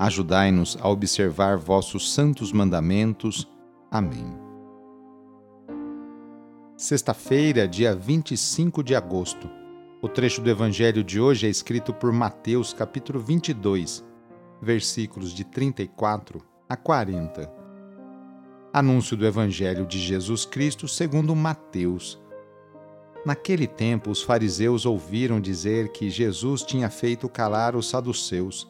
Ajudai-nos a observar vossos santos mandamentos. Amém. Sexta-feira, dia 25 de agosto. O trecho do evangelho de hoje é escrito por Mateus, capítulo 22, versículos de 34 a 40. Anúncio do evangelho de Jesus Cristo segundo Mateus. Naquele tempo, os fariseus ouviram dizer que Jesus tinha feito calar os saduceus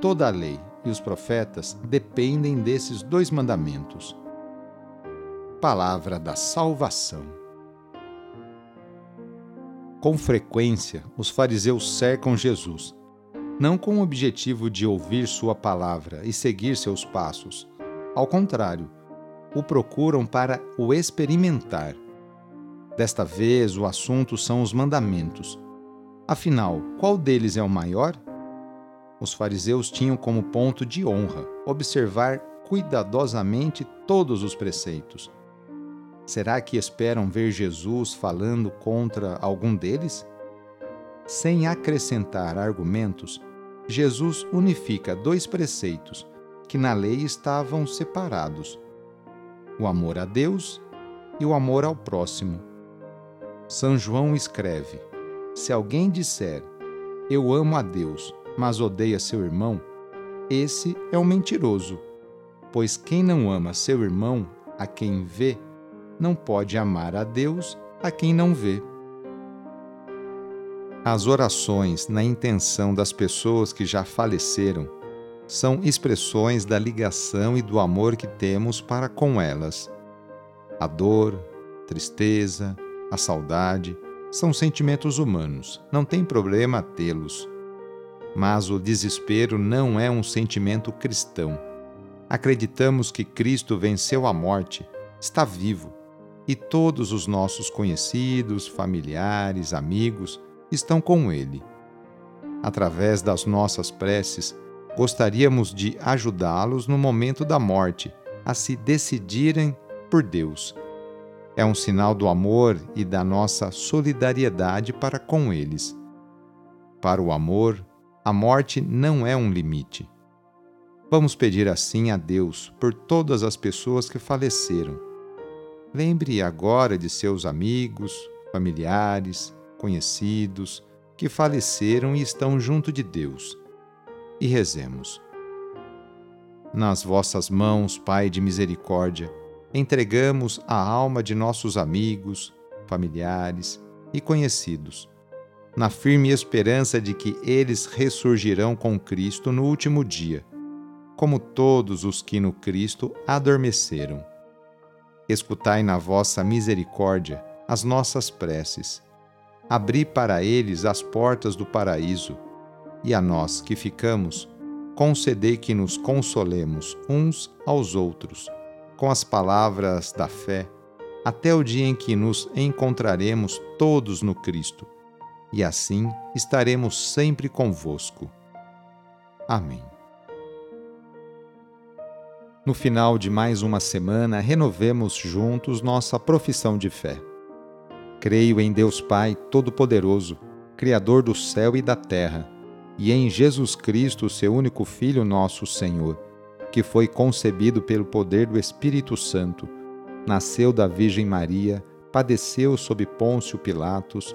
Toda a lei e os profetas dependem desses dois mandamentos. Palavra da Salvação. Com frequência, os fariseus cercam Jesus, não com o objetivo de ouvir Sua palavra e seguir seus passos. Ao contrário, o procuram para o experimentar. Desta vez, o assunto são os mandamentos. Afinal, qual deles é o maior? Os fariseus tinham como ponto de honra observar cuidadosamente todos os preceitos. Será que esperam ver Jesus falando contra algum deles? Sem acrescentar argumentos, Jesus unifica dois preceitos que na lei estavam separados: o amor a Deus e o amor ao próximo. São João escreve: Se alguém disser, Eu amo a Deus mas odeia seu irmão, esse é um mentiroso. Pois quem não ama seu irmão, a quem vê, não pode amar a Deus, a quem não vê. As orações na intenção das pessoas que já faleceram são expressões da ligação e do amor que temos para com elas. A dor, tristeza, a saudade são sentimentos humanos, não tem problema tê-los. Mas o desespero não é um sentimento cristão. Acreditamos que Cristo venceu a morte, está vivo, e todos os nossos conhecidos, familiares, amigos estão com Ele. Através das nossas preces, gostaríamos de ajudá-los no momento da morte a se decidirem por Deus. É um sinal do amor e da nossa solidariedade para com eles. Para o amor, a morte não é um limite. Vamos pedir assim a Deus por todas as pessoas que faleceram. Lembre agora de seus amigos, familiares, conhecidos que faleceram e estão junto de Deus. E rezemos. Nas vossas mãos, Pai de misericórdia, entregamos a alma de nossos amigos, familiares e conhecidos na firme esperança de que eles ressurgirão com Cristo no último dia, como todos os que no Cristo adormeceram. Escutai na vossa misericórdia as nossas preces. Abri para eles as portas do paraíso, e a nós que ficamos, concedei que nos consolemos uns aos outros, com as palavras da fé, até o dia em que nos encontraremos todos no Cristo e assim estaremos sempre convosco. Amém. No final de mais uma semana, renovemos juntos nossa profissão de fé. Creio em Deus Pai Todo-Poderoso, Criador do céu e da terra, e em Jesus Cristo, seu único Filho, nosso Senhor, que foi concebido pelo poder do Espírito Santo, nasceu da Virgem Maria, padeceu sob Pôncio Pilatos,